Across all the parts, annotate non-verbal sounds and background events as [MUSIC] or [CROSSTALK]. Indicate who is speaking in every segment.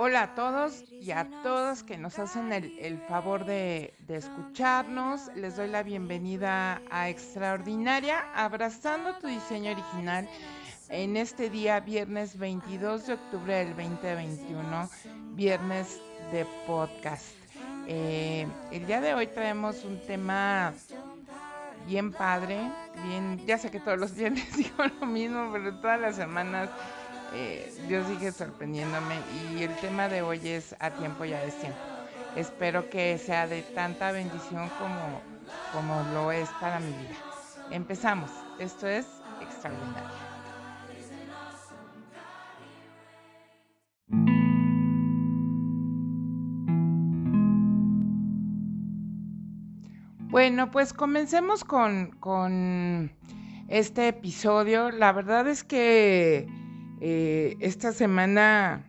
Speaker 1: Hola a todos y a todas que nos hacen el, favor de, escucharnos. Les doy la bienvenida a Extraordinaria, abrazando tu diseño original en este día, viernes 22 de octubre del 2021, viernes de podcast. Eh, el día de hoy traemos un tema bien padre, bien, ya sé que todos los [LAUGHS] viernes digo lo mismo, pero todas las semanas eh, Dios sigue sorprendiéndome y el tema de hoy es a tiempo y a destiempo. Espero que sea de tanta bendición como, como lo es para mi vida. Empezamos. Esto es extraordinario. Bueno, pues comencemos con, con este episodio. La verdad es que eh, esta semana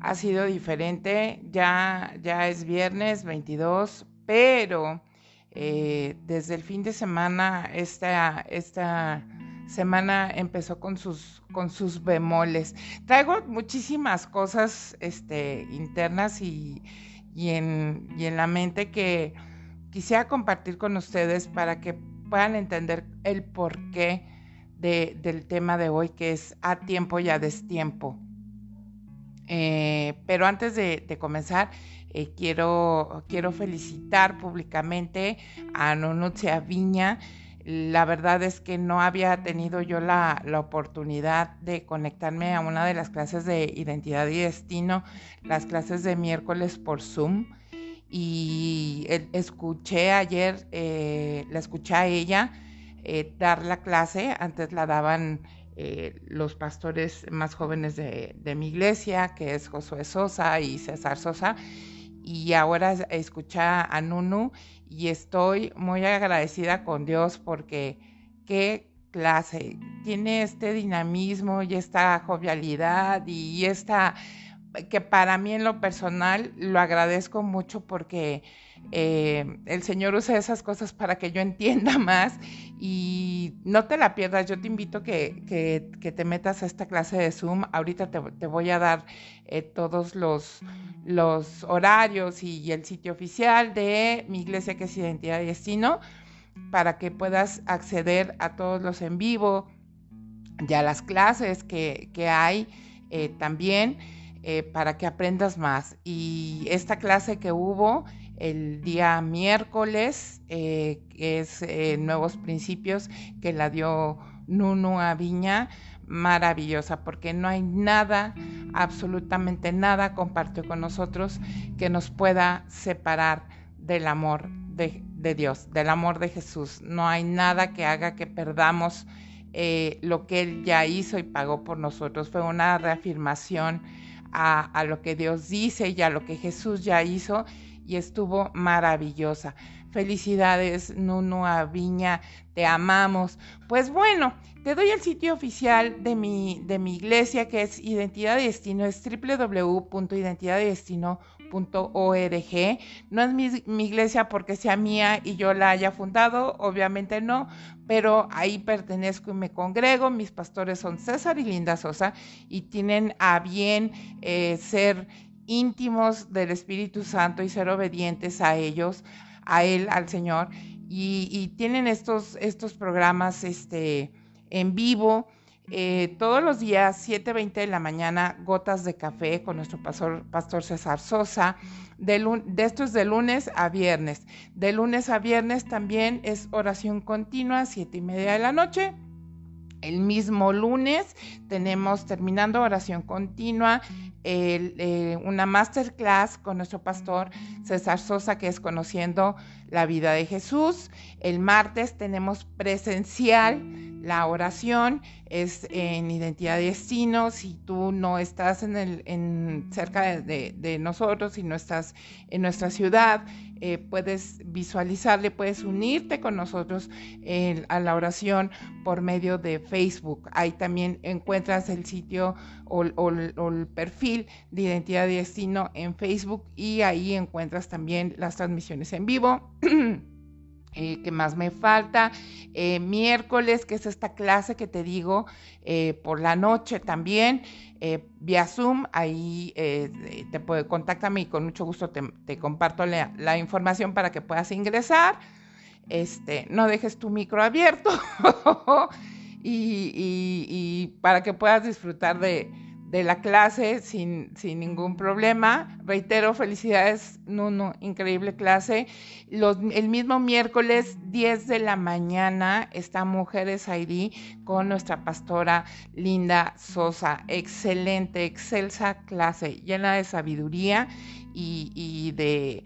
Speaker 1: ha sido diferente, ya, ya es viernes 22, pero eh, desde el fin de semana, esta, esta semana empezó con sus, con sus bemoles. Traigo muchísimas cosas este, internas y, y, en, y en la mente que quisiera compartir con ustedes para que puedan entender el por qué del tema de hoy, que es a tiempo y a destiempo. Eh, pero antes de, comenzar, eh, quiero, quiero felicitar públicamente a Nonucia Viña. La verdad es que no había tenido yo la, oportunidad de conectarme a una de las clases de identidad y destino, las clases de miércoles por Zoom. Y escuché ayer, eh, la escuché a ella eh, dar la clase. Antes la daban eh, los pastores más jóvenes de, mi iglesia, que es Josué Sosa y César Sosa. Y ahora escucha a Nunu y estoy muy agradecida con Dios porque qué clase. Tiene este dinamismo y esta jovialidad y esta que para mí en lo personal lo agradezco mucho porque eh, el Señor usa esas cosas para que yo entienda [LAUGHS] más y no te la pierdas. Yo te invito que, que, te metas a esta clase de Zoom. Ahorita te, voy a dar eh, todos los, los horarios y, el sitio oficial de mi iglesia que es Identidad y Destino para que puedas acceder a todos los en vivo y a las clases que, hay eh, también para que aprendas más. Y esta clase que hubo el día miércoles, eh, es eh, Nuevos Principios, que la dio Nunu a Viña, maravillosa, porque no hay nada, absolutamente nada, compartió con nosotros que nos pueda separar del amor de, Dios, del amor de Jesús. No hay nada que haga que perdamos eh, lo que Él ya hizo y pagó por nosotros. Fue una reafirmación a, lo que Dios dice y a lo que Jesús ya hizo y estuvo maravillosa. Felicidades, Nuno Viña, te amamos. Pues bueno, te doy el sitio oficial de mi, de mi iglesia que es Identidad de Destino, es www.identidaddestino.org. No es mi, mi, iglesia porque sea mía y yo la haya fundado, obviamente no, pero ahí pertenezco y me congrego. Mis pastores son César y Linda Sosa y tienen a bien eh, ser íntimos del Espíritu Santo y ser obedientes a ellos, a Él, al Señor. Y, tienen estos, estos programas este, en vivo. Eh, todos los días, 7.20 de la mañana, gotas de café con nuestro pastor, pastor César Sosa. De, de esto es de lunes a viernes. De lunes a viernes también es oración continua, siete y media de la noche. El mismo lunes tenemos terminando oración continua eh, una masterclass con nuestro pastor César Sosa, que es Conociendo la Vida de Jesús. El martes tenemos presencial la oración, es en Identidad y Destino. Si tú no estás en el, en, cerca de, nosotros, y no estás en nuestra ciudad, eh, puedes visualizarle, puedes unirte con nosotros a la oración por medio de Facebook. Ahí también encuentras el sitio o, el perfil de Identidad y Destino en Facebook y ahí encuentras también las transmisiones en vivo. [CLEARS THROAT] Eh, ¿Qué más me falta? Eh, miércoles, que es esta clase que te digo, eh, por la noche también, vía Zoom, ahí te puede, contáctame y con mucho gusto te, comparto la, información para que puedas ingresar. Este, no dejes tu micro abierto [LAUGHS] y para que puedas disfrutar de, de la clase sin, sin, ningún problema. Reitero, felicidades, Nuno, increíble clase. El mismo miércoles 10 de la mañana está Mujeres ID con nuestra pastora Linda Sosa. Excelente, excelsa clase, llena de sabiduría y, y de,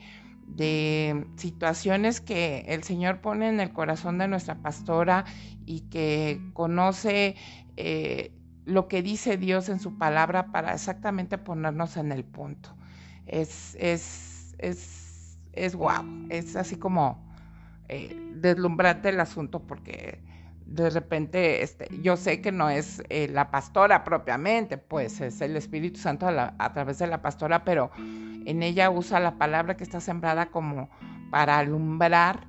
Speaker 1: de situaciones que el Señor pone en el corazón de nuestra pastora y que conoce. Eh, lo que dice Dios en su palabra para exactamente ponernos en el punto. Es, es, es, es wow, es así como eh, deslumbrante el asunto porque de repente este, yo sé que no es eh, la pastora propiamente, pues es el Espíritu Santo a través de la pastora, pero en ella usa la palabra que está sembrada como para alumbrar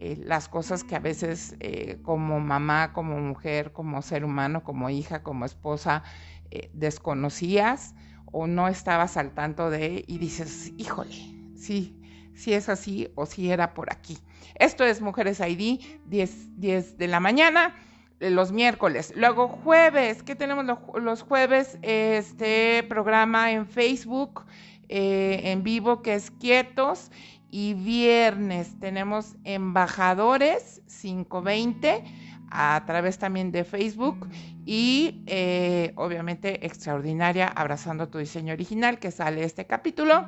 Speaker 1: eh, las cosas que a veces eh, como mamá, como mujer, como ser humano, como hija, como esposa, eh, desconocías o no estabas al tanto de y dices, híjole, sí, sí es así o si era por aquí. Esto es Mujeres ID, 10, 10 de la mañana los miércoles. Luego jueves, ¿qué tenemos los, jueves? Este programa en Facebook, en vivo, que es Quietos y viernes tenemos embajadores 520 a través también de Facebook y eh, obviamente extraordinaria abrazando tu diseño original que sale este capítulo.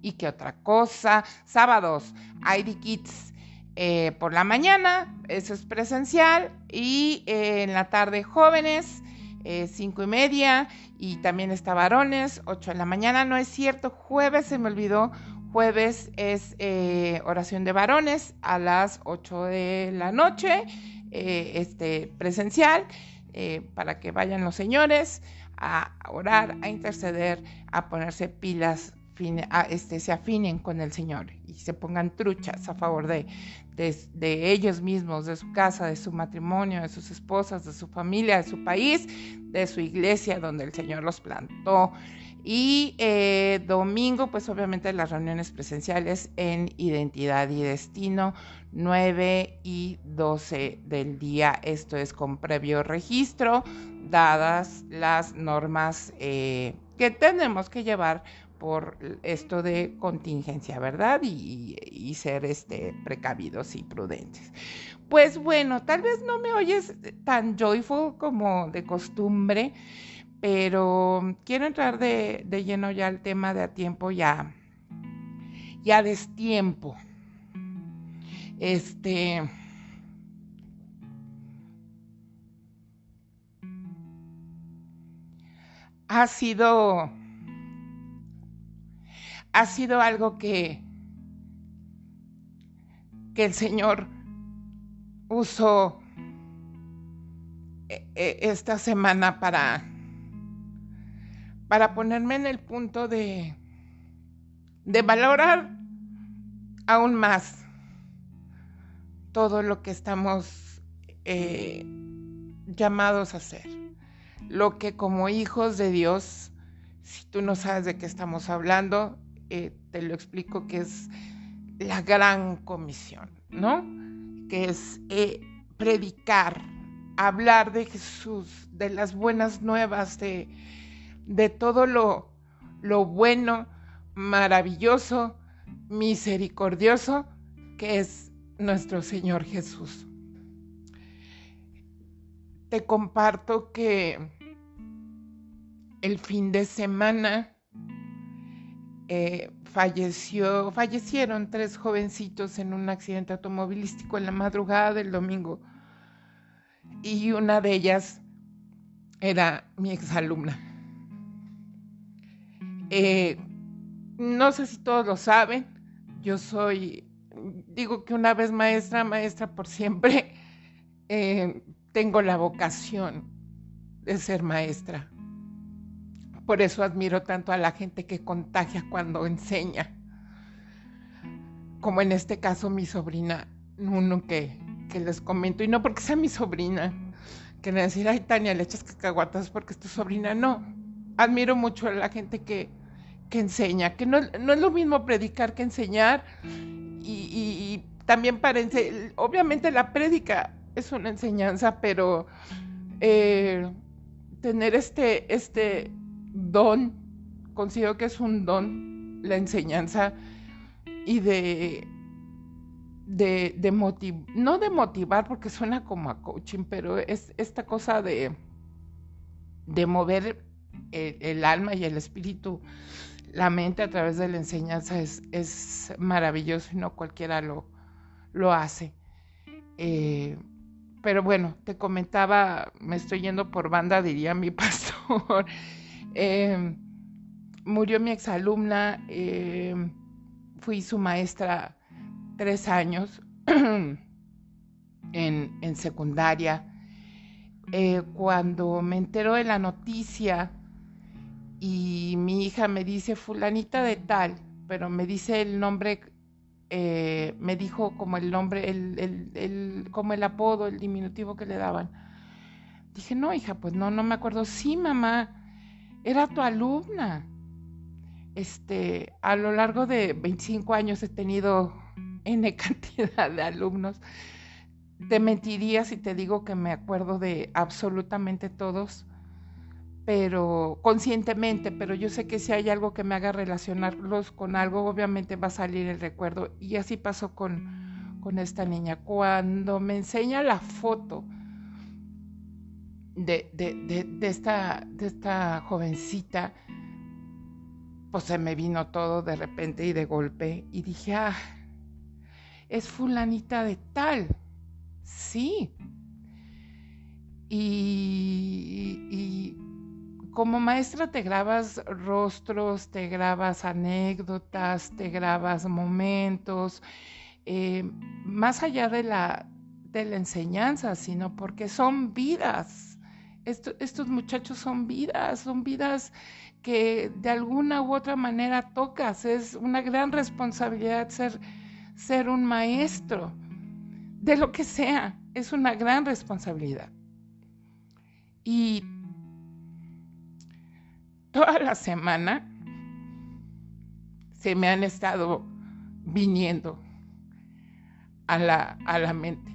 Speaker 1: Y qué otra cosa, sábados, ID Kids eh, por la mañana, eso es presencial, y eh, en la tarde jóvenes, cinco y media, y también está varones, 8 de la mañana, no es cierto, jueves se me olvidó Jueves es eh, oración de varones a las 8 de la noche, eh, este, presencial, eh, para que vayan los señores a orar, a interceder, a ponerse pilas, este, se afinen con el Señor y se pongan truchas a favor de, de, ellos mismos, de su casa, de su matrimonio, de sus esposas, de su familia, de su país, de su iglesia donde el Señor los plantó. Y eh, domingo, pues obviamente las reuniones presenciales en Identidad y Destino, 9 y 12 del día. Esto es con previo registro, dadas las normas eh, que tenemos que llevar por esto de contingencia, ¿verdad? Y, y, ser este, precavidos y prudentes. Pues bueno, tal vez no me oyes tan joyful como de costumbre pero quiero entrar de, lleno ya al tema de a tiempo ya, ya destiempo. Este. Ha sido. Ha sido algo que. que el Señor usó eh, eh, esta semana para para ponerme en el punto de, de valorar aún más todo lo que estamos eh, llamados a hacer. Lo que como hijos de Dios, si tú no sabes de qué estamos hablando, eh, te lo explico que es la gran comisión, ¿no? Que es eh, predicar, hablar de Jesús, de las buenas nuevas, de, de todo lo, lo bueno, maravilloso, misericordioso que es nuestro Señor Jesús. Te comparto que el fin de semana eh, falleció, fallecieron tres jovencitos en un accidente automovilístico en la madrugada del domingo y una de ellas era mi exalumna. Eh, no sé si todos lo saben, yo soy, digo que una vez maestra, maestra por siempre, [LAUGHS] eh, tengo la vocación de ser maestra. Por eso admiro tanto a la gente que contagia cuando enseña. como en este caso mi sobrina, uno que, que les comento, y no porque sea mi sobrina, que le decir, ay Tania, le echas cacahuatas porque es tu sobrina, no. Admiro mucho a la gente que, que enseña, que no, no, es lo mismo predicar que enseñar, y, también para obviamente la prédica es una enseñanza, pero eh, tener este, este don, considero que es un don, la enseñanza, y de, de, de no de motivar porque suena como a coaching, pero es esta cosa de, de mover el, alma y el espíritu, la mente a través de la enseñanza es, maravilloso y no cualquiera lo, lo hace. Eh, pero bueno, te comentaba, me estoy yendo por banda, diría mi [LAUGHS] pastor. Eh, murió mi exalumna. Eh, fui su maestra tres años [CLEARS THROAT] en, secundaria. Eh, cuando me enteró de la noticia y mi hija me dice fulanita de tal, pero me dice el nombre, eh, me dijo como el nombre, el, como el apodo, el diminutivo que le daban. Dije, no, hija, pues no, no me acuerdo. Sí, mamá, era tu alumna. Este, a lo largo de 25 años he tenido N [LAUGHS] cantidad de alumnos. Te mentiría si te digo que me acuerdo de absolutamente todos, pero conscientemente, pero yo sé que si hay algo que me haga relacionarlos con algo, obviamente va a salir el recuerdo. Y así pasó con, con esta niña. Cuando me enseña la foto de, de, de, esta, de esta jovencita, pues se me vino todo de repente y de golpe y dije, ah, es fulanita de tal. Sí. Y, y, como maestra te grabas rostros, te grabas anécdotas, te grabas momentos, eh, más allá de la, de la enseñanza, sino porque son vidas. estos muchachos son vidas, son vidas que de alguna u otra manera tocas. Es una gran responsabilidad ser, ser un maestro, de lo que sea, es una gran responsabilidad. Y toda la semana se me han estado viniendo a la, a la mente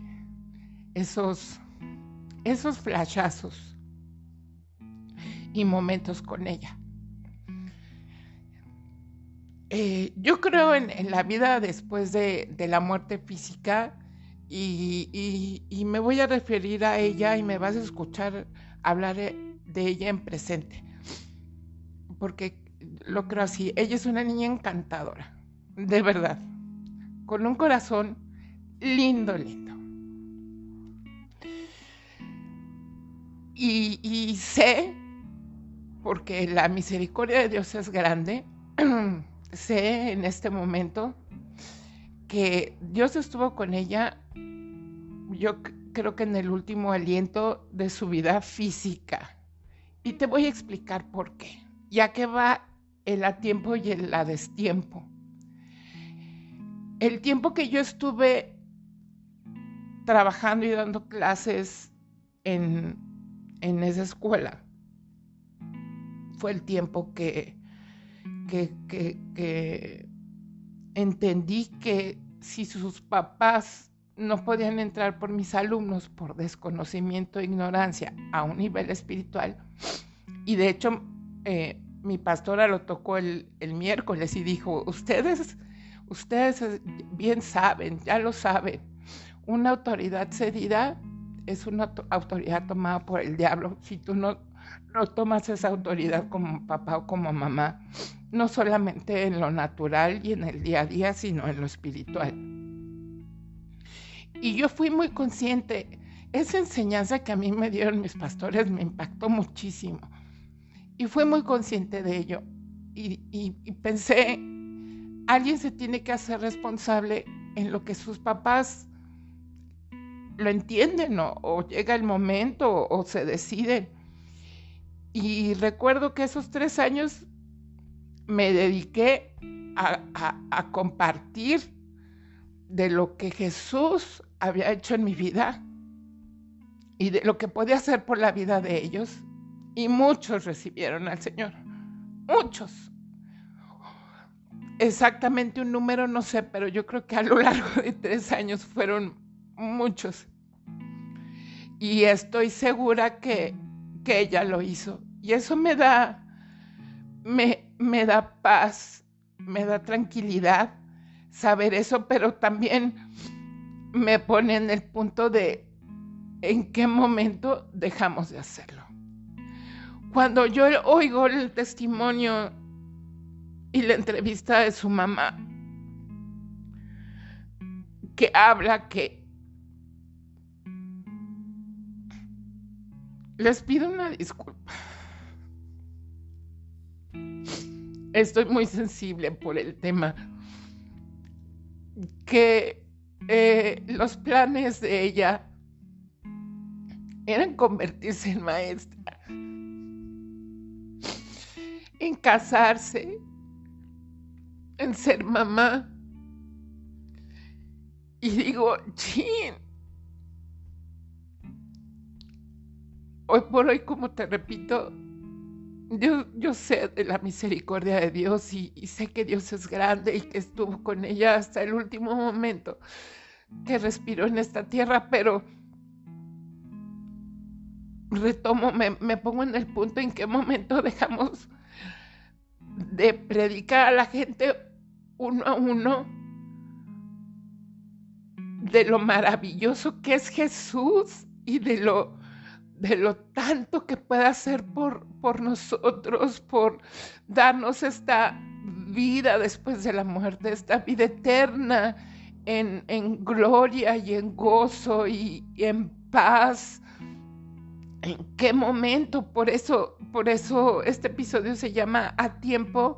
Speaker 1: esos, esos flashazos y momentos con ella. Eh, yo creo en, la vida después de, la muerte física y, me voy a referir a ella y me vas a escuchar hablar de ella en presente, porque lo creo así, ella es una niña encantadora, de verdad, con un corazón lindo, lindo. Y, y sé, porque la misericordia de Dios es grande, [CLEARS THROAT] sé en este momento que Dios estuvo con ella, yo creo que en el último aliento de su vida física. Y te voy a explicar por qué, ya que va el a tiempo y el a destiempo. El tiempo que yo estuve trabajando y dando clases en, en esa escuela fue el tiempo que que, entendí que si sus papás no podían entrar por mis alumnos por desconocimiento e ignorancia a un nivel espiritual, y de hecho eh, mi pastora lo tocó el, el, miércoles y dijo, ustedes, ustedes bien saben, ya lo saben, una autoridad cedida es una autoridad tomada por el diablo. Si tú no, no tomas esa autoridad como papá o como mamá, no solamente en lo natural y en el día a día, sino en lo espiritual. Y yo fui muy consciente, esa enseñanza que a mí me dieron mis pastores me impactó muchísimo. Y fui muy consciente de ello. Y, pensé, alguien se tiene que hacer responsable en lo que sus papás lo entienden o, llega el momento o se deciden. Y recuerdo que esos tres años me dediqué a, compartir de lo que Jesús había hecho en mi vida y de lo que podía hacer por la vida de ellos. Y muchos recibieron al Señor. Muchos. Exactamente un número no sé, pero yo creo que a lo largo de tres años fueron muchos. Y estoy segura que, que ella lo hizo. Y eso me da, me, me da paz, me da tranquilidad saber eso, pero también me pone en el punto de en qué momento dejamos de hacerlo. Cuando yo oigo el testimonio y la entrevista de su mamá, que habla que les pido una disculpa. Estoy muy sensible por el tema. Que eh, los planes de ella eran convertirse en maestra, en casarse, en ser mamá. Y digo, chin, hoy por hoy, como te repito, yo, yo sé de la misericordia de Dios y, y, sé que Dios es grande y que estuvo con ella hasta el último momento que respiró en esta tierra, pero retomo, me, pongo en el punto en qué momento dejamos de predicar a la gente uno a uno de lo maravilloso que es Jesús y de lo, de lo tanto que puede hacer por, por nosotros, por darnos esta vida después de la muerte, esta vida eterna en, en gloria y en gozo y en paz en qué momento. Por eso, por eso este episodio se llama A tiempo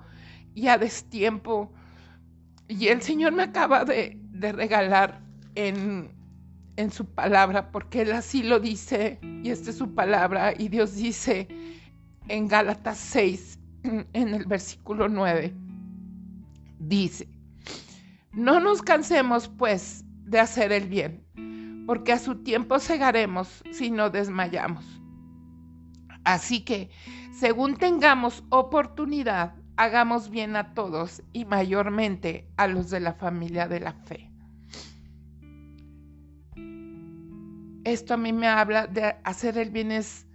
Speaker 1: y a destiempo. Y el Señor me acaba de, regalar en, en su palabra, porque Él así lo dice, y esta es su palabra, y Dios dice en Gálatas 6, en el versículo 9, dice, no nos cansemos pues de hacer el bien, porque a su tiempo cegaremos si no desmayamos. Así que, según tengamos oportunidad, hagamos bien a todos y mayormente a los de la familia de la fe. Esto a mí me habla de hacer el bien es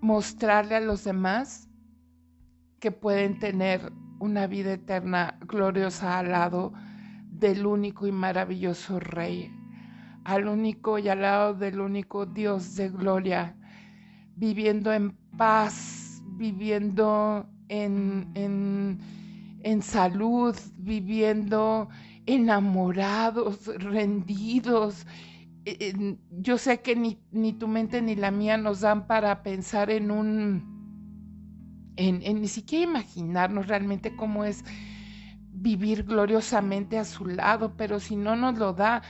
Speaker 1: mostrarle a los demás que pueden tener una vida eterna gloriosa al lado del único y maravilloso Rey, al único y al lado del único Dios de gloria, viviendo en paz, viviendo en, en, salud, viviendo enamorados, rendidos. E, yo sé que ni, ni, tu mente ni la mía nos dan para pensar en un, en, en, ni siquiera imaginarnos realmente cómo es vivir gloriosamente a su lado, pero si no nos lo da,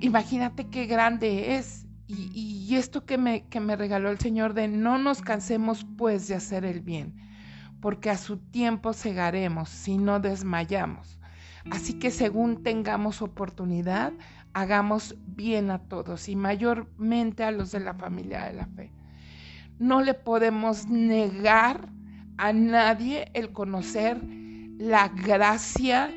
Speaker 1: imagínate qué grande es. Y, esto que me, que me regaló el Señor de no nos cansemos pues de hacer el bien, porque a su tiempo cegaremos si no desmayamos. Así que según tengamos oportunidad, hagamos bien a todos y mayormente a los de la familia de la fe. No le podemos negar a nadie el conocer la gracia,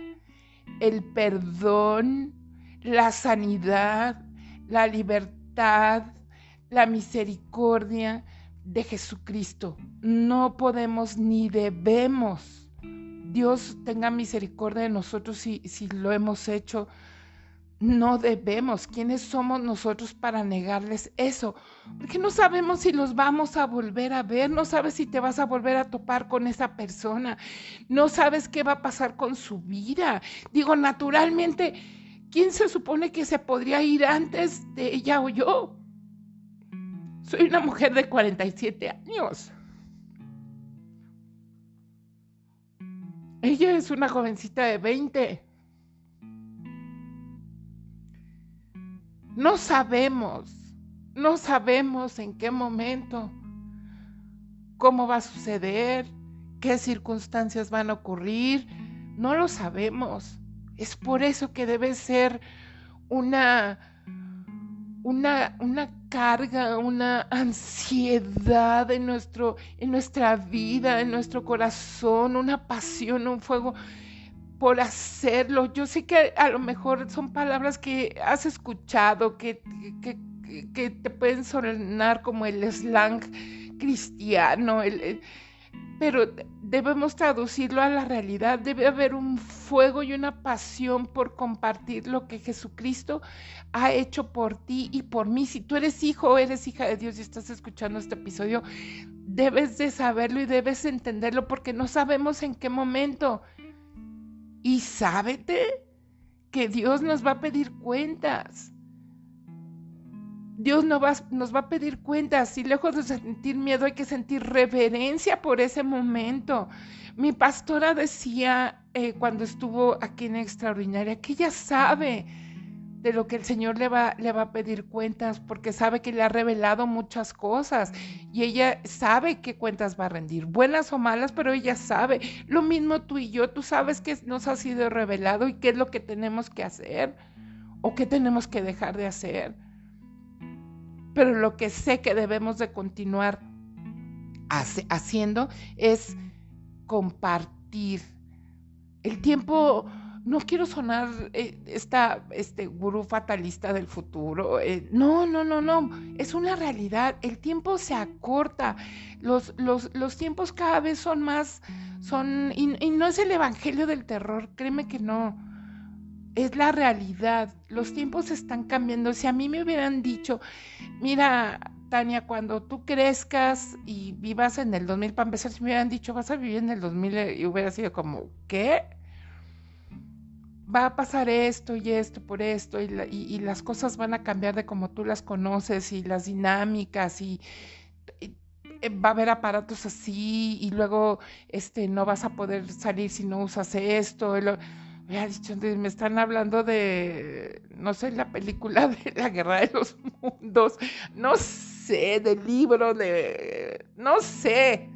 Speaker 1: el perdón, la sanidad, la libertad, la misericordia de Jesucristo. No podemos ni debemos. Dios tenga misericordia de nosotros si, si lo hemos hecho no debemos. ¿Quiénes somos nosotros para negarles eso? Porque no sabemos si los vamos a volver a ver, no sabes si te vas a volver a topar con esa persona, no sabes qué va a pasar con su vida. Digo, naturalmente, ¿quién se supone que se podría ir antes de ella o yo? Soy una mujer de 47 años. Ella es una jovencita de 20. No sabemos, no sabemos en qué momento, cómo va a suceder, qué circunstancias van a ocurrir, no lo sabemos. Es por eso que debe ser una, una, una carga, una ansiedad en, nuestro, en nuestra vida, en nuestro corazón, una pasión, un fuego por hacerlo. Yo sé que a lo mejor son palabras que has escuchado, que, que, que te pueden sonar como el slang cristiano, el, pero debemos traducirlo a la realidad. Debe haber un fuego y una pasión por compartir lo que Jesucristo ha hecho por ti y por mí. Si tú eres hijo o eres hija de Dios y estás escuchando este episodio, debes de saberlo y debes entenderlo porque no sabemos en qué momento. Y sábete que Dios nos va a pedir cuentas. Dios nos va, nos va a pedir cuentas y lejos de sentir miedo hay que sentir reverencia por ese momento. Mi pastora decía eh, cuando estuvo aquí en Extraordinaria que ella sabe de lo que el Señor le va, le va a pedir cuentas porque sabe que le ha revelado muchas cosas y ella sabe qué cuentas va a rendir, buenas o malas, pero ella sabe. Lo mismo tú y yo, tú sabes que nos ha sido revelado y qué es lo que tenemos que hacer o qué tenemos que dejar de hacer pero lo que sé que debemos de continuar haciendo es compartir. El tiempo, no quiero sonar eh, esta este gurú fatalista del futuro, eh, no, no, no, no, es una realidad, el tiempo se acorta, los, los, los tiempos cada vez son más, son, y no es el evangelio del terror, créeme que no, es la realidad. Los tiempos están cambiando. Si a mí me hubieran dicho, mira, Tania, cuando tú crezcas y vivas en el 2000, para empezar, si me hubieran dicho, vas a vivir en el 2000 y hubiera sido como, ¿qué? Va a pasar esto y esto por esto y, las cosas van a cambiar de como tú las conoces y las dinámicas y, eh, va a haber aparatos así y luego este no vas a poder salir si no usas esto me ha dicho, me están hablando de, no sé, la película de la guerra de los mundos, no sé, del libro, de, no sé,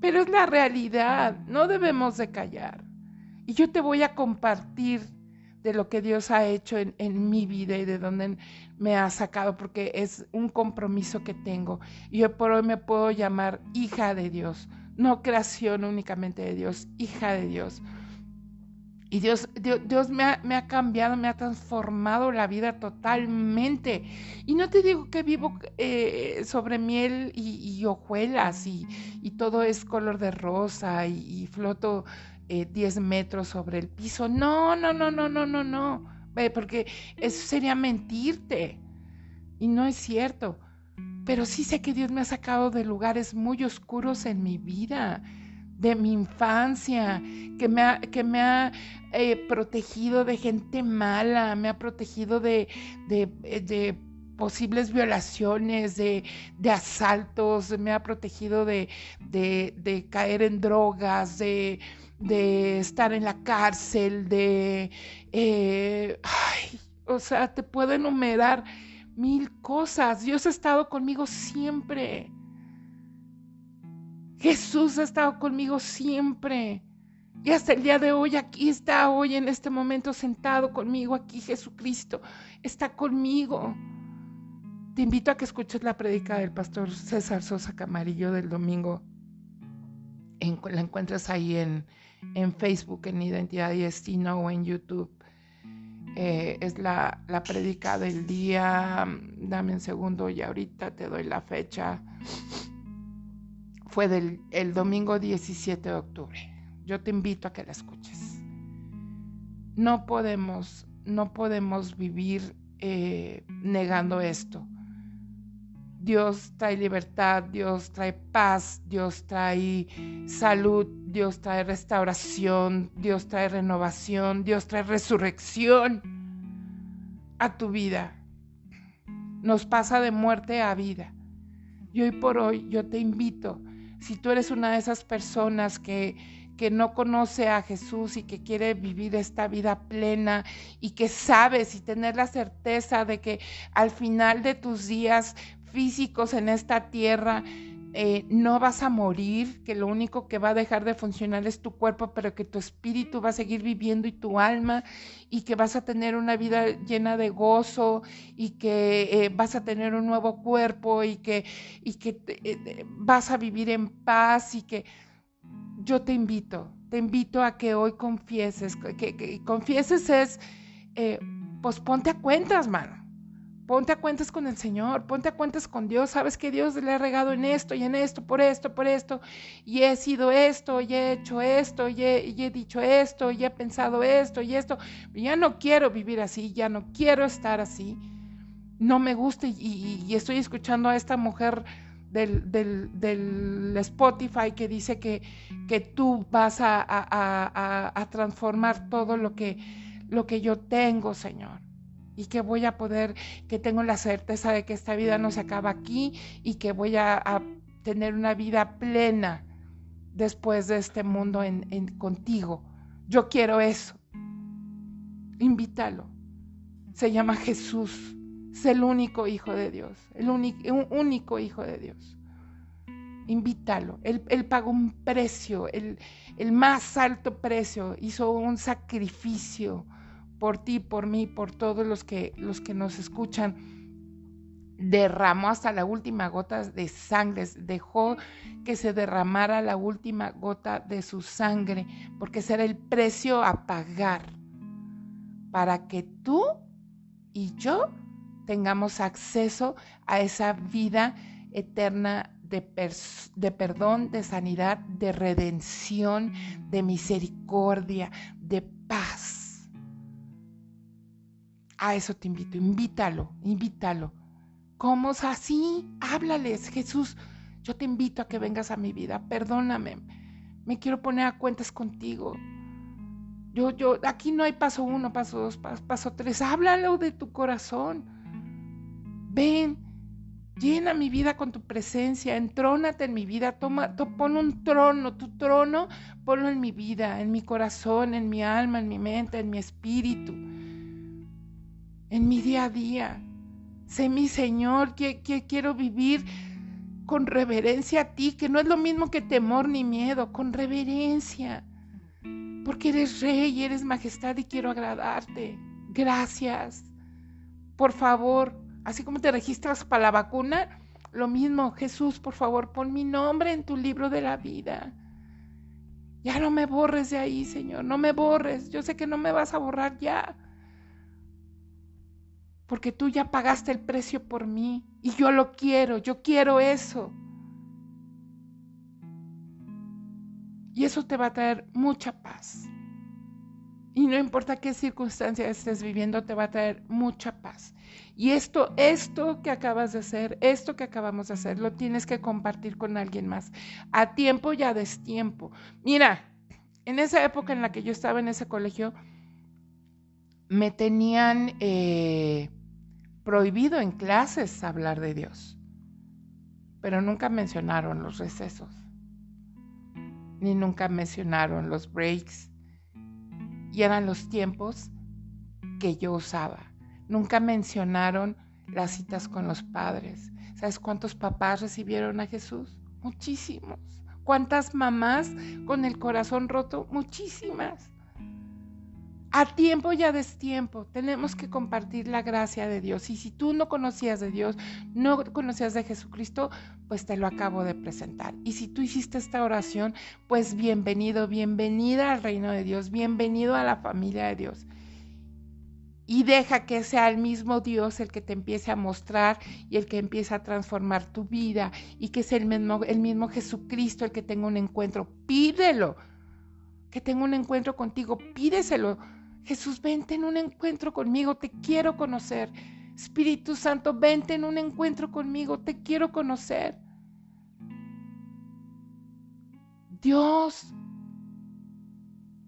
Speaker 1: pero es la realidad, no debemos de callar. Y yo te voy a compartir de lo que Dios ha hecho en, mi vida y de dónde me ha sacado, porque es un compromiso que tengo. Y yo por hoy me puedo llamar hija de Dios, no creación únicamente de Dios, hija de Dios y Dios, Dios, me, ha, cambiado, me ha transformado la vida totalmente. Y no te digo que vivo eh, sobre miel y, hojuelas y, todo es color de rosa y, floto 10 eh, metros sobre el piso. No, no, no, no, no, no, no. porque eso sería mentirte. Y no es cierto. Pero sí sé que Dios me ha sacado de lugares muy oscuros en mi vida de mi infancia, que me ha, que me ha eh, protegido de gente mala, me ha protegido de, de, posibles violaciones, de, asaltos, me ha protegido de, caer en drogas, de, estar en la cárcel, de... Eh, ay, o sea, te puedo enumerar mil cosas. Dios ha estado conmigo siempre. Jesús ha estado conmigo siempre. Y hasta el día de hoy, aquí está hoy en este momento sentado conmigo, aquí Jesucristo está conmigo. Te invito a que escuches la predica del pastor César Sosa Camarillo del domingo. la encuentras ahí en, en, Facebook, en Identidad y Destino o en YouTube. Eh, es la, la predica del día. Dame un segundo y ahorita te doy la fecha fue del el domingo 17 de octubre. Yo te invito a que la escuches. No podemos, no podemos vivir eh, negando esto. Dios trae libertad, Dios trae paz, Dios trae salud, Dios trae restauración, Dios trae renovación, Dios trae resurrección a tu vida. Nos pasa de muerte a vida. Y hoy por hoy yo te invito si tú eres una de esas personas que, que no conoce a Jesús y que quiere vivir esta vida plena y que sabes y tener la certeza de que al final de tus días físicos en esta tierra, eh, no vas a morir, que lo único que va a dejar de funcionar es tu cuerpo, pero que tu espíritu va a seguir viviendo y tu alma, y que vas a tener una vida llena de gozo, y que eh, vas a tener un nuevo cuerpo, y que, y que eh, vas a vivir en paz, y que yo te invito, te invito a que hoy confieses, que, que confieses es, pues ponte a cuentas, mano Ponte a cuentas con el Señor, ponte a cuentas con Dios. Sabes que Dios le ha regado en esto y en esto, por esto, por esto. Y he sido esto, y he hecho esto, y he, dicho esto, y he pensado esto y esto. Ya no quiero vivir así, ya no quiero estar así. No me gusta y, estoy escuchando a esta mujer del, del, Spotify que dice que, que tú vas a, a, transformar todo lo que, lo que yo tengo, Señor y que voy a poder, que tengo la certeza de que esta vida no se acaba aquí y que voy a, tener una vida plena después de este mundo en, contigo. Yo quiero eso. Invítalo. Se llama Jesús. Es el único Hijo de Dios. El único, único Hijo de Dios. Invítalo. Él, él pagó un precio, el, el más alto precio. Hizo un sacrificio por ti, por mí, por todos los que, los que nos escuchan, derramó hasta la última gota de sangre, dejó que se derramara la última gota de su sangre, porque ese era el precio a pagar para que tú y yo tengamos acceso a esa vida eterna de, de, perdón, de sanidad, de redención, de misericordia, de paz. A eso te invito, invítalo, invítalo. ¿Cómo es así? Háblales, Jesús. Yo te invito a que vengas a mi vida. Perdóname. Me quiero poner a cuentas contigo. Yo, yo, aquí no hay paso uno, paso dos, paso, tres. Háblalo de tu corazón. Ven, llena mi vida con tu presencia, entrónate en mi vida, toma, pon un trono, tu trono, ponlo en mi vida, en mi corazón, en mi alma, en mi mente, en mi espíritu en mi día a día. Sé mi Señor, que, quiero vivir con reverencia a ti, que no es lo mismo que temor ni miedo, con reverencia. Porque eres rey, eres majestad y quiero agradarte. Gracias. Por favor, así como te registras para la vacuna, lo mismo, Jesús, por favor, pon mi nombre en tu libro de la vida. Ya no me borres de ahí, Señor, no me borres. Yo sé que no me vas a borrar ya porque tú ya pagaste el precio por mí y yo lo quiero, yo quiero eso. Y eso te va a traer mucha paz. Y no importa qué circunstancia estés viviendo, te va a traer mucha paz. Y esto, esto que acabas de hacer, esto que acabamos de hacer, lo tienes que compartir con alguien más. A tiempo y a destiempo. Mira, en esa época en la que yo estaba en ese colegio, me tenían eh, prohibido en clases hablar de Dios, pero nunca mencionaron los recesos, ni nunca mencionaron los breaks, y eran los tiempos que yo usaba. Nunca mencionaron las citas con los padres. ¿Sabes cuántos papás recibieron a Jesús? Muchísimos. ¿Cuántas mamás con el corazón roto? Muchísimas. A tiempo y a destiempo tenemos que compartir la gracia de Dios. Y si tú no conocías de Dios, no conocías de Jesucristo, pues te lo acabo de presentar. Y si tú hiciste esta oración, pues bienvenido, bienvenida al reino de Dios, bienvenido a la familia de Dios. Y deja que sea el mismo Dios el que te empiece a mostrar y el que empiece a transformar tu vida y que sea el mismo, el mismo Jesucristo el que tenga un encuentro. Pídelo, que tenga un encuentro contigo, pídeselo Jesús, vente en un encuentro conmigo, te quiero conocer. Espíritu Santo, vente en un encuentro conmigo, te quiero conocer. Dios,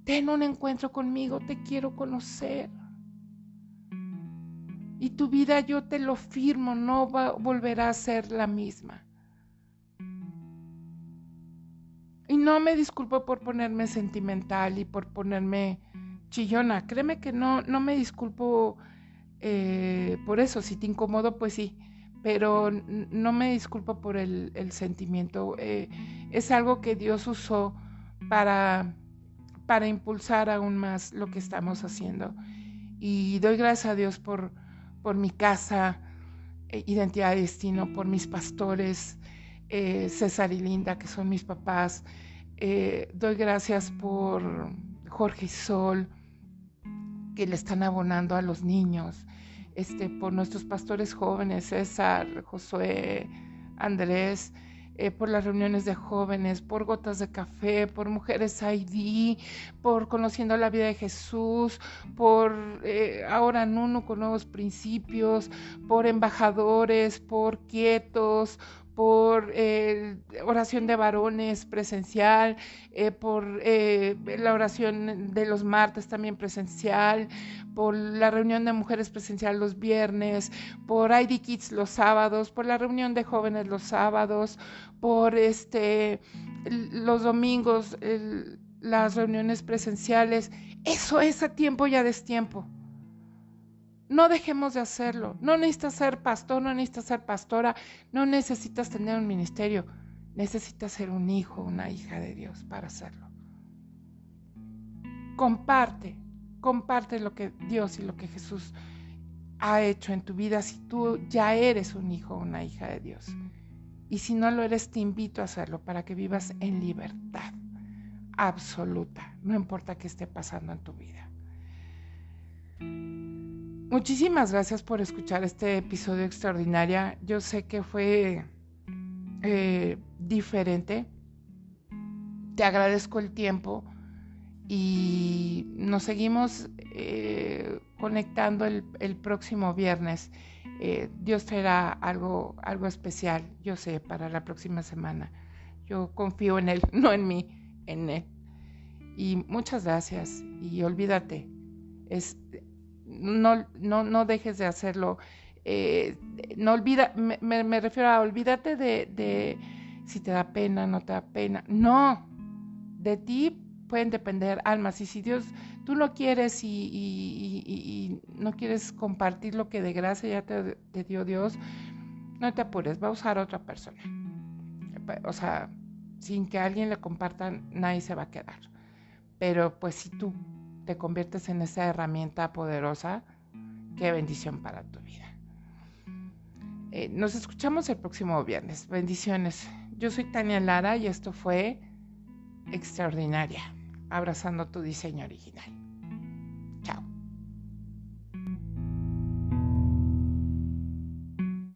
Speaker 1: ten un encuentro conmigo, te quiero conocer. Y tu vida yo te lo firmo, no volverá a ser la misma. Y no me disculpo por ponerme sentimental y por ponerme chillona. Créeme que no, no me disculpo eh, por eso. Si te incomodo, pues sí. pero no me disculpo por el, sentimiento. Eh, es algo que Dios usó para, para impulsar aún más lo que estamos haciendo. Y doy gracias a Dios por, por mi casa, eh, Identidad de Destino, por mis pastores, César y Linda, que son mis papás. doy gracias por Jorge y Sol, que le están abonando a los niños. Este, por nuestros pastores jóvenes, César, Josué, Andrés, eh, por las reuniones de jóvenes, por Gotas de Café, por Mujeres ID, por Conociendo la Vida de Jesús, por eh, ahora Nuno con nuevos principios, por embajadores, por quietos, por eh, oración de varones presencial, eh, por eh, la oración de los martes también presencial, por la reunión de mujeres presencial los viernes, por ID Kids los sábados, por la reunión de jóvenes los sábados, por este los domingos, las reuniones presenciales. Eso es a tiempo y a destiempo. No dejemos de hacerlo. No necesitas ser pastor, no necesitas ser pastora, no necesitas tener un ministerio. Necesitas ser un hijo, una hija de Dios para hacerlo. Comparte, comparte lo que Dios y lo que Jesús ha hecho en tu vida si tú ya eres un hijo o una hija de Dios. Y si no lo eres, te invito a hacerlo para que vivas en libertad absoluta, no importa qué esté pasando en tu vida. Muchísimas gracias por escuchar este episodio extraordinario. Yo sé que fue eh, diferente. Te agradezco el tiempo y nos seguimos eh, conectando el, próximo viernes. Eh, Dios traerá algo, algo especial, yo sé, para la próxima semana. Yo confío en Él, [LAUGHS] no en mí, en Él. Y muchas gracias y olvídate, es no, no, no dejes de hacerlo. Eh, no olvida, me, refiero a olvídate de, si te da pena, no te da pena. No, de ti pueden depender almas. Y si Dios, tú no quieres y, no quieres compartir lo que de gracia ya te, dio Dios, no te apures, va a usar otra persona. O sea, sin que alguien le comparta, nadie se va a quedar. Pero pues si tú te conviertes en esa herramienta poderosa, qué bendición para tu vida. Eh, nos escuchamos el próximo viernes. Bendiciones. Yo soy Tania Lara y esto fue Extraordinaria, abrazando tu diseño original.